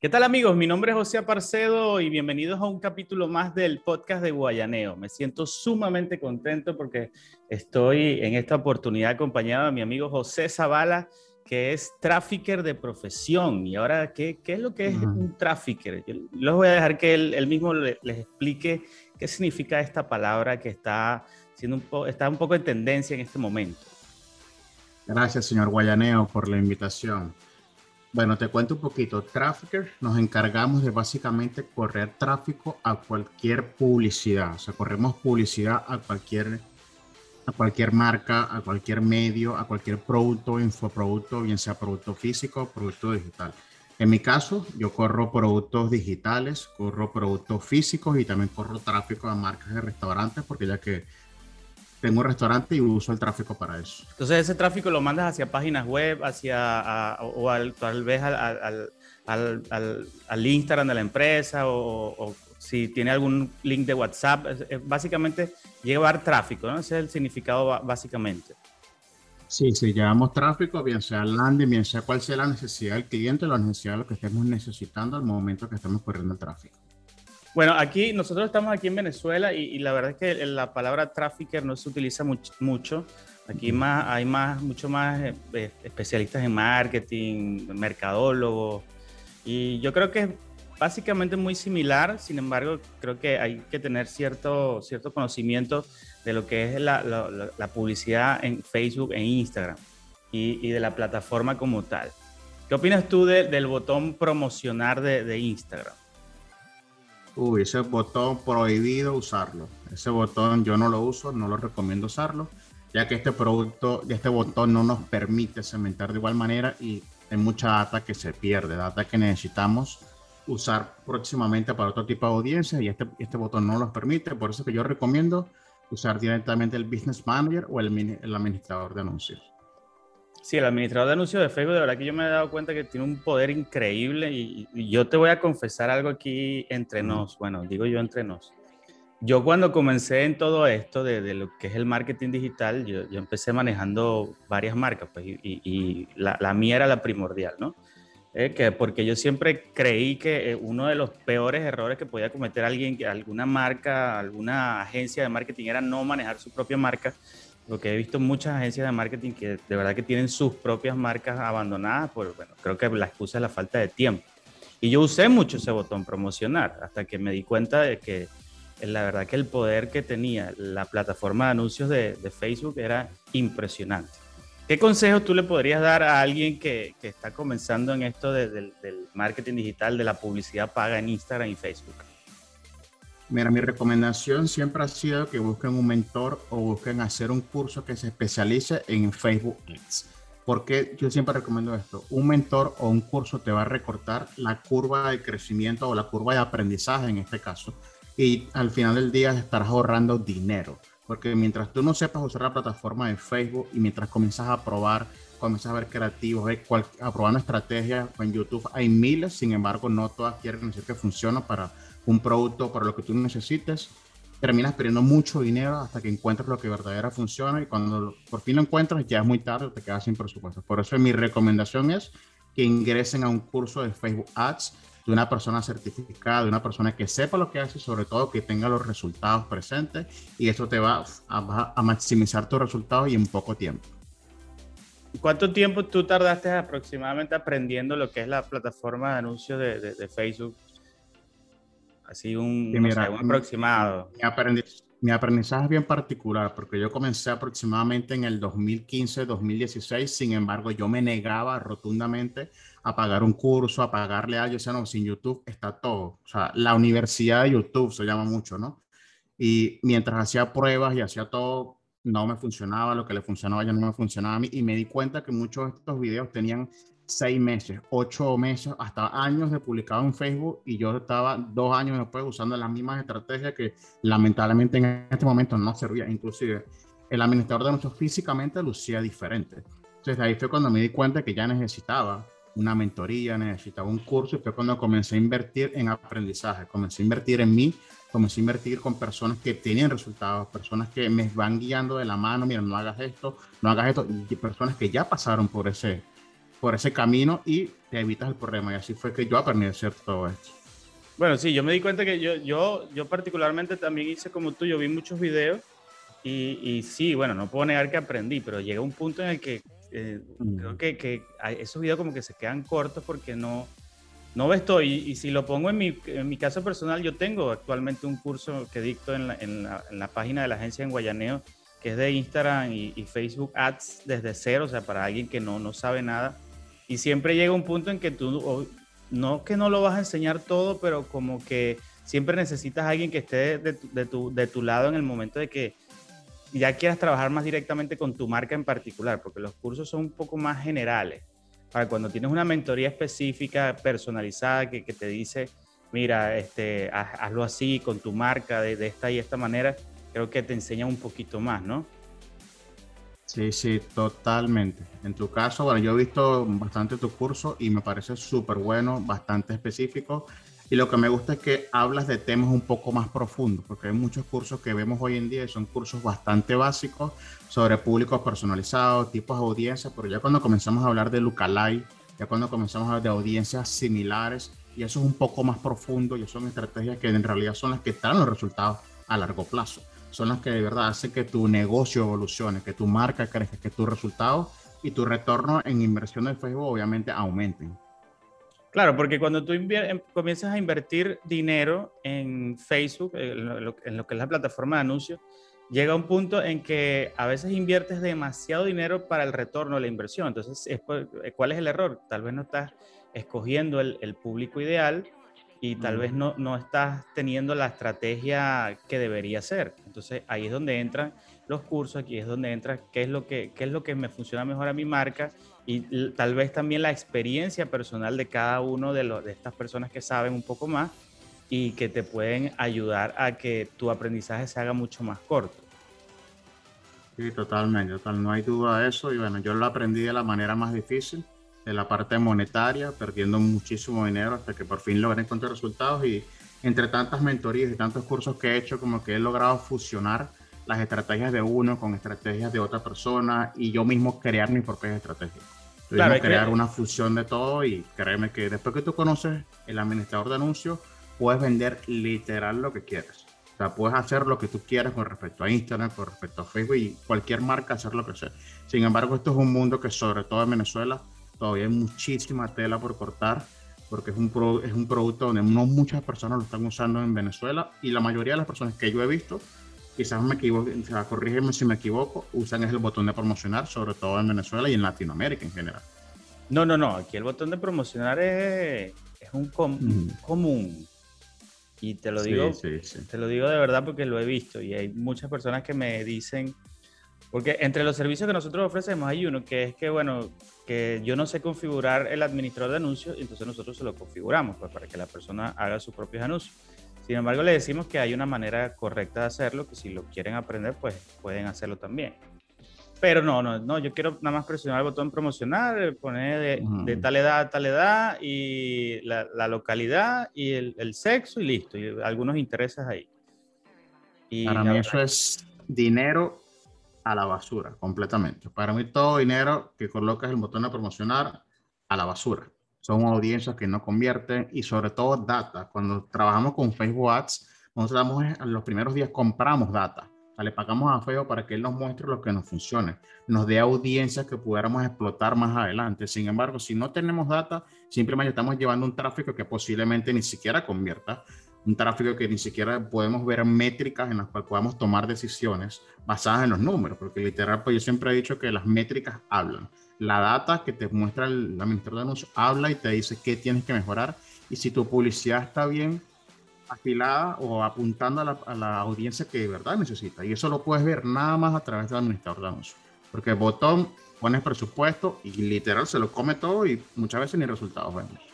¿Qué tal amigos? Mi nombre es José Aparcedo y bienvenidos a un capítulo más del podcast de Guayaneo. Me siento sumamente contento porque estoy en esta oportunidad acompañado de mi amigo José Zavala, que es trafficker de profesión. Y ahora, ¿qué, qué es lo que es un trafficker? Yo les voy a dejar que él, mismo les, explique qué significa esta palabra que está, siendo un está un poco en tendencia en este momento. Gracias, señor Guayaneo, por la invitación. Bueno, te cuento un poquito. Trafficker nos encargamos de básicamente correr tráfico a cualquier publicidad. O sea, corremos publicidad a cualquier, a cualquier marca, a cualquier medio, a cualquier producto, infoproducto, bien sea producto físico o producto digital. En mi caso, yo corro productos digitales, corro productos físicos y también corro tráfico a marcas de restaurantes porque ya que tengo un restaurante y uso el tráfico para eso. Entonces ese tráfico lo mandas hacia páginas web, hacia o al, tal vez al, al, al, Instagram de la empresa o, si tiene algún link de WhatsApp. básicamente llevar tráfico, ¿no? Ese es el significado básicamente. Sí, sí, llevamos tráfico, bien sea landing, bien sea cuál sea la necesidad del cliente, la necesidad de lo que estemos necesitando al momento que estemos corriendo el tráfico. Bueno, aquí nosotros estamos aquí en Venezuela y, la verdad es que la palabra trafficker no se utiliza mucho. Aquí más, hay más, mucho más eh, eh, especialistas en marketing, mercadólogos. Y yo creo que es básicamente muy similar, sin embargo, creo que hay que tener cierto, cierto conocimiento de lo que es la, la, publicidad en Facebook e Instagram y, y, de la plataforma como tal. ¿Qué opinas tú del botón promocionar de, de Instagram? Uy, ese botón prohibido usarlo. Ese botón yo no lo uso, no lo recomiendo usarlo, ya que este producto, este botón no nos permite cementar de igual manera y hay mucha data que se pierde, data que necesitamos usar próximamente para otro tipo de audiencia y este, este botón no nos permite. Por eso que yo recomiendo usar directamente el Business Manager o el administrador de anuncios. Sí, el administrador de anuncios de Facebook, de verdad que yo me he dado cuenta que tiene un poder increíble y, yo te voy a confesar algo aquí entre nos, bueno, digo yo entre nos. Yo cuando comencé en todo esto de, lo que es el marketing digital, yo, empecé manejando varias marcas pues, y, la, la, mía era la primordial, ¿no? Eh, que porque yo siempre creí que eh, uno de los peores errores que podía cometer alguien, alguna marca, alguna agencia de marketing era no manejar su propia marca porque he visto muchas agencias de marketing que de verdad que tienen sus propias marcas abandonadas, por, bueno, creo que la excusa es la falta de tiempo. Y yo usé mucho ese botón promocionar hasta que me di cuenta de que eh, la verdad que el poder que tenía la plataforma de anuncios de, Facebook era impresionante. ¿Qué consejo tú le podrías dar a alguien que, que está comenzando en esto del marketing digital, de la publicidad paga en Instagram y Facebook? Mira, mi recomendación siempre ha sido que busquen un mentor o busquen hacer un curso que se especialice en Facebook Ads. Porque yo siempre recomiendo esto. Un mentor o un curso te va a recortar la curva de crecimiento o la curva de aprendizaje en este caso. Y al final del día estarás ahorrando dinero. Porque mientras tú no sepas usar la plataforma de Facebook y mientras comienzas a probar, comienzas a ver creativos, a probar una estrategia en YouTube, hay miles, sin embargo, no todas quieren decir que funciona para un producto para lo que tú necesites, terminas perdiendo mucho dinero hasta que encuentres lo que verdaderamente funciona y cuando por fin lo encuentras ya es muy tarde, te quedas sin presupuesto. Por eso mi recomendación es que ingresen a un curso de Facebook Ads de una persona certificada, de una persona que sepa lo que hace sobre todo que tenga los resultados presentes y eso te va a, a maximizar tus resultados y en poco tiempo. ¿Cuánto tiempo tú tardaste aproximadamente aprendiendo lo que es la plataforma de anuncios de, de Facebook Así un, aproximado. Mi, aprendizaje es bien particular porque yo comencé aproximadamente en el 2015-2016, sin embargo yo me negaba rotundamente a pagar un curso, a pagarle algo, o sea, no, sin YouTube está todo. O sea, la universidad de YouTube se llama mucho, ¿no? Y mientras hacía pruebas y hacía todo, no me funcionaba, lo que le funcionaba ya no me funcionaba a mí y me di cuenta que muchos de estos videos tenían seis meses, ocho meses, hasta años de publicado en Facebook y yo estaba dos años después usando las mismas estrategias que lamentablemente en este momento no servía. Inclusive el administrador de anuncios físicamente lucía diferente. Entonces ahí fue cuando me di cuenta que ya necesitaba una mentoría, necesitaba un curso y fue cuando comencé a invertir en aprendizaje, comencé a invertir en mí, comencé a invertir con personas que tenían resultados, personas que me van guiando de la mano, mira, no hagas esto, no hagas esto, y personas que ya pasaron por ese, por ese camino y te evitas el problema. Y así fue que yo aprendí a hacer todo esto. Bueno, sí, yo me di cuenta que yo, yo, yo particularmente también hice como tú, yo vi muchos videos y, y sí, bueno, no puedo negar que aprendí, pero llega un punto en el que eh, creo que, que esos videos como que se quedan cortos porque no, no ves todo. Y, si lo pongo en mi, en mi, caso personal, yo tengo actualmente un curso que dicto en la, en la, en la página de la agencia en Guayaneo, que es de Instagram y, y, Facebook Ads desde cero, o sea, para alguien que no, no sabe nada. Y siempre llega un punto en que tú no que no lo vas a enseñar todo, pero como que siempre necesitas alguien que esté de, tu, lado en el momento de que ya quieras trabajar más directamente con tu marca en particular, porque los cursos son un poco más generales. Para cuando tienes una mentoría específica, personalizada, que, te dice, mira, este, hazlo así con tu marca de, de esta y esta manera, creo que te enseña un poquito más, ¿no? Sí, sí, totalmente. En tu caso, bueno, yo he visto bastante tu curso y me parece súper bueno, bastante específico. Y lo que me gusta es que hablas de temas un poco más profundos, porque hay muchos cursos que vemos hoy en día y son cursos bastante básicos sobre públicos personalizados, tipos de audiencias, pero ya cuando comenzamos a hablar de lookalike, ya cuando comenzamos a hablar de audiencias similares, y eso es un poco más profundo y son estrategias que en realidad son las que dan los resultados a largo plazo son las que de verdad hacen que tu negocio evolucione, que tu marca crezca, que tus resultados y tu retorno en inversión de Facebook obviamente aumenten. Claro, porque cuando tú em, comienzas a invertir dinero en Facebook, en lo, en lo, que es la plataforma de anuncios, llega un punto en que a veces inviertes demasiado dinero para el retorno de la inversión. Entonces, ¿cuál es el error? Tal vez no estás escogiendo el, el público ideal y tal vez no, no estás teniendo la estrategia que debería ser. Entonces ahí es donde entran los cursos, aquí es donde entra qué es lo que, qué es lo que me funciona mejor a mi marca y tal vez también la experiencia personal de cada uno de, los, de estas personas que saben un poco más y que te pueden ayudar a que tu aprendizaje se haga mucho más corto. Sí, totalmente, total, no hay duda de eso y bueno, yo lo aprendí de la manera más difícil de la parte monetaria, perdiendo muchísimo dinero hasta que por fin logré encontrar resultados y entre tantas mentorías y tantos cursos que he hecho, como que he logrado fusionar las estrategias de uno con estrategias de otra persona y yo mismo crear mis propias estrategias. Claro, crear una fusión de todo y créeme que después que tú conoces el administrador de anuncios, puedes vender literal lo que quieras. O sea, puedes hacer lo que tú quieras con respecto a Instagram, con respecto a Facebook y cualquier marca hacer lo que sea. Sin embargo, esto es un mundo que sobre todo en Venezuela todavía hay muchísima tela por cortar porque es un, pro, es un producto donde no muchas personas lo están usando en Venezuela y la mayoría de las personas que yo he visto, quizás me equivoco, o sea, corrígeme si me equivoco, usan es el botón de promocionar, sobre todo en Venezuela y en Latinoamérica en general. No, no, no, aquí el botón de promocionar es, es un com mm. común. Y te lo digo, sí, sí, sí. te lo digo de verdad porque lo he visto y hay muchas personas que me dicen, porque entre los servicios que nosotros ofrecemos hay uno que es que, bueno, que yo no sé configurar el administrador de anuncios, entonces nosotros se lo configuramos pues, para que la persona haga sus propios anuncios. Sin embargo, le decimos que hay una manera correcta de hacerlo, que si lo quieren aprender, pues pueden hacerlo también. Pero no, no, no, yo quiero nada más presionar el botón promocionar, poner de, de tal edad a tal edad y la, la localidad y el, el, sexo y listo, y algunos intereses ahí. Y Para mí eso es dinero a la basura, completamente. Para mí todo dinero que colocas el botón de promocionar a la basura. Son audiencias que no convierten y sobre todo data. Cuando trabajamos con Facebook Ads, nosotros en los primeros días compramos data. O sea, le pagamos a Facebook para que él nos muestre lo que nos funcione, nos dé audiencias que pudiéramos explotar más adelante. Sin embargo, si no tenemos data, simplemente estamos llevando un tráfico que posiblemente ni siquiera convierta un tráfico que ni siquiera podemos ver métricas en las cuales podamos tomar decisiones basadas en los números, porque literal, pues yo siempre he dicho que las métricas hablan. La data que te muestra el administrador de anuncios habla y te dice qué tienes que mejorar y si tu publicidad está bien afilada o apuntando a la, a la audiencia que de verdad necesita. Y eso lo puedes ver nada más a través del administrador de anuncios, porque el botón pones presupuesto y literal se lo come todo y muchas veces ni resultados vemos.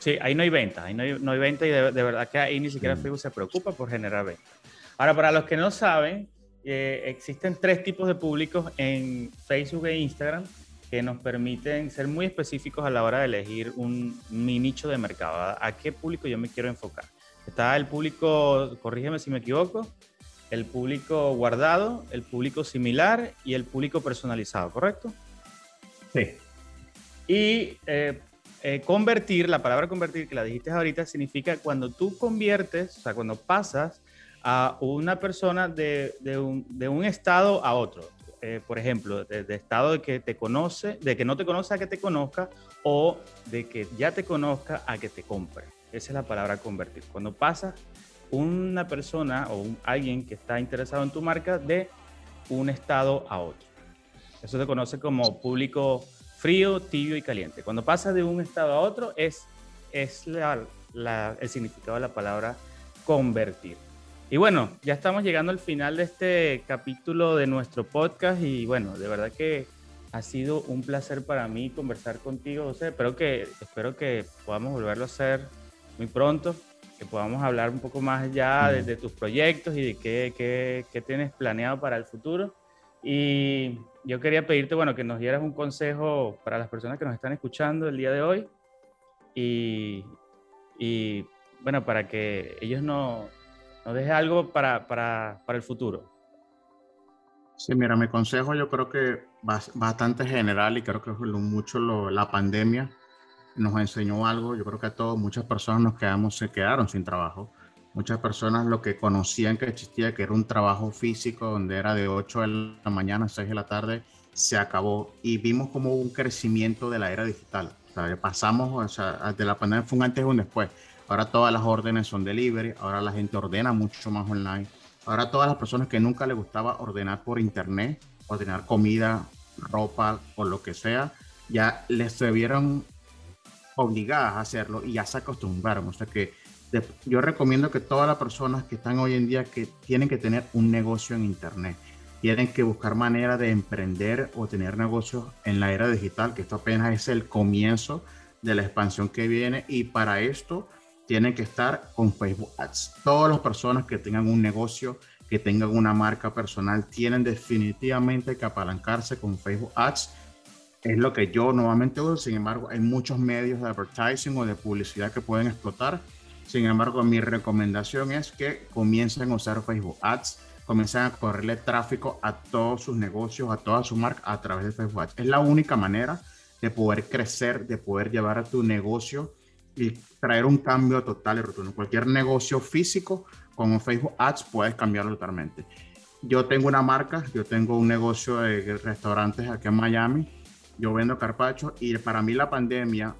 Sí, ahí no hay venta, ahí no hay, no hay venta y de, de, verdad que ahí ni siquiera mm. Facebook se preocupa por generar venta. Ahora, para los que no saben, eh, existen tres tipos de públicos en Facebook e Instagram que nos permiten ser muy específicos a la hora de elegir un, mi nicho de mercado. ¿A qué público yo me quiero enfocar? Está el público, corrígeme si me equivoco, el público guardado, el público similar y el público personalizado, ¿correcto? Sí. Y eh, eh, convertir, la palabra convertir que la dijiste ahorita, significa cuando tú conviertes, o sea, cuando pasas a una persona de, un, estado a otro. Eh, por ejemplo, de, estado de que te conoce, de que no te conoce a que te conozca o de que ya te conozca a que te compre. Esa es la palabra convertir. Cuando pasas una persona o alguien que está interesado en tu marca de un estado a otro. Eso se conoce como público frío, tibio y caliente. Cuando pasa de un estado a otro es, es la, la, el significado de la palabra convertir. Y bueno, ya estamos llegando al final de este capítulo de nuestro podcast y bueno, de verdad que ha sido un placer para mí conversar contigo, José. Espero que, espero que podamos volverlo a hacer muy pronto, que podamos hablar un poco más ya de, de tus proyectos y de qué, qué, qué tienes planeado para el futuro. Y yo quería pedirte, bueno, que nos dieras un consejo para las personas que nos están escuchando el día de hoy y, y bueno, para que ellos no, nos dejen algo para, para, para, el futuro. Sí, mira, mi consejo yo creo que bastante general y creo que mucho lo, la pandemia nos enseñó algo. Yo creo que a todos, muchas personas nos quedamos, se quedaron sin trabajo Muchas personas lo que conocían que existía, que era un trabajo físico donde era de 8 de la mañana a 6 de la tarde, se acabó y vimos como un crecimiento de la era digital. O sea, pasamos, o sea, de la pandemia fue un antes y un después. Ahora todas las órdenes son delivery, ahora la gente ordena mucho más online. Ahora todas las personas que nunca les gustaba ordenar por internet, ordenar comida, ropa o lo que sea, ya les se vieron obligadas a hacerlo y ya se acostumbraron. O sea que yo recomiendo que todas las personas que están hoy en día que tienen que tener un negocio en internet, tienen que buscar manera de emprender o tener negocios en la era digital, que esto apenas es el comienzo de la expansión que viene y para esto tienen que estar con Facebook Ads. Todas las personas que tengan un negocio, que tengan una marca personal, tienen definitivamente que apalancarse con Facebook Ads. Es lo que yo normalmente uso, sin embargo, hay muchos medios de advertising o de publicidad que pueden explotar sin embargo, mi recomendación es que comiencen a usar Facebook Ads, comiencen a correrle tráfico a todos sus negocios, a toda su marca a través de Facebook Ads. Es la única manera de poder crecer, de poder llevar a tu negocio y traer un cambio total y rotundo. Cualquier negocio físico con Facebook Ads puedes cambiarlo totalmente. Yo tengo una marca, yo tengo un negocio de restaurantes aquí en Miami, yo vendo carpacho y para mí la pandemia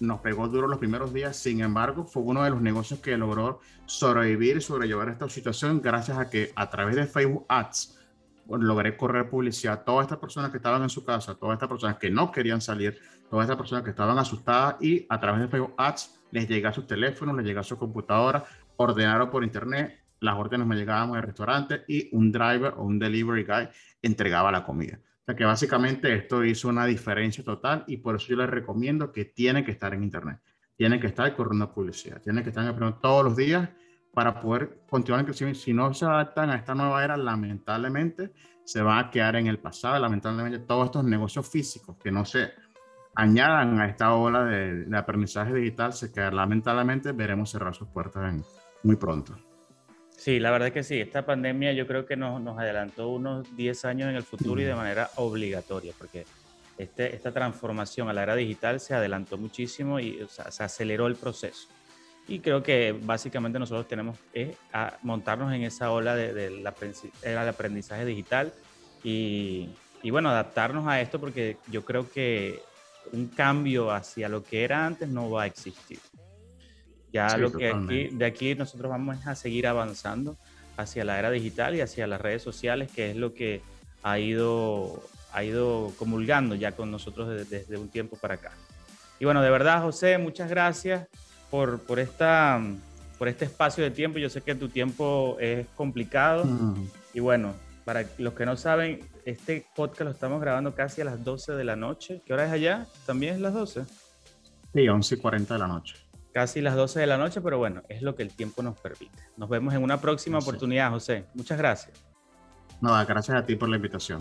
nos pegó duro los primeros días, sin embargo, fue uno de los negocios que logró sobrevivir y sobrellevar esta situación gracias a que a través de Facebook Ads logré correr publicidad. A todas estas personas que estaban en su casa, todas estas personas que no querían salir, todas estas personas que estaban asustadas y a través de Facebook Ads les llega a sus teléfonos, les llega a su computadora, ordenaron por internet, las órdenes me llegaban al restaurante y un driver o un delivery guy entregaba la comida que básicamente esto hizo una diferencia total y por eso yo les recomiendo que tienen que estar en Internet, tienen que estar corriendo publicidad, tienen que estar todos los días para poder continuar en crecimiento. Si no se adaptan a esta nueva era, lamentablemente se van a quedar en el pasado. Lamentablemente todos estos negocios físicos que no se añadan a esta ola de, de aprendizaje digital, se quedan lamentablemente, veremos cerrar sus puertas en, muy pronto. Sí, la verdad es que sí, esta pandemia yo creo que nos, nos adelantó unos 10 años en el futuro y de manera obligatoria, porque este, esta transformación a la era digital se adelantó muchísimo y o sea, se aceleró el proceso. Y creo que básicamente nosotros tenemos que montarnos en esa ola del de, aprendizaje digital y, y bueno, adaptarnos a esto porque yo creo que un cambio hacia lo que era antes no va a existir. Ya lo que aquí, de aquí nosotros vamos a seguir avanzando hacia la era digital y hacia las redes sociales, que es lo que ha ido, ha ido comulgando ya con nosotros desde, desde un tiempo para acá. Y bueno, de verdad, José, muchas gracias por, por, esta, por este espacio de tiempo. Yo sé que tu tiempo es complicado. Mm. Y bueno, para los que no saben, este podcast lo estamos grabando casi a las 12 de la noche. ¿Qué hora es allá? ¿También es las 12? Sí, 11 y 40 de la noche casi las 12 de la noche, pero bueno, es lo que el tiempo nos permite. Nos vemos en una próxima oportunidad, José. Muchas gracias. No, gracias a ti por la invitación.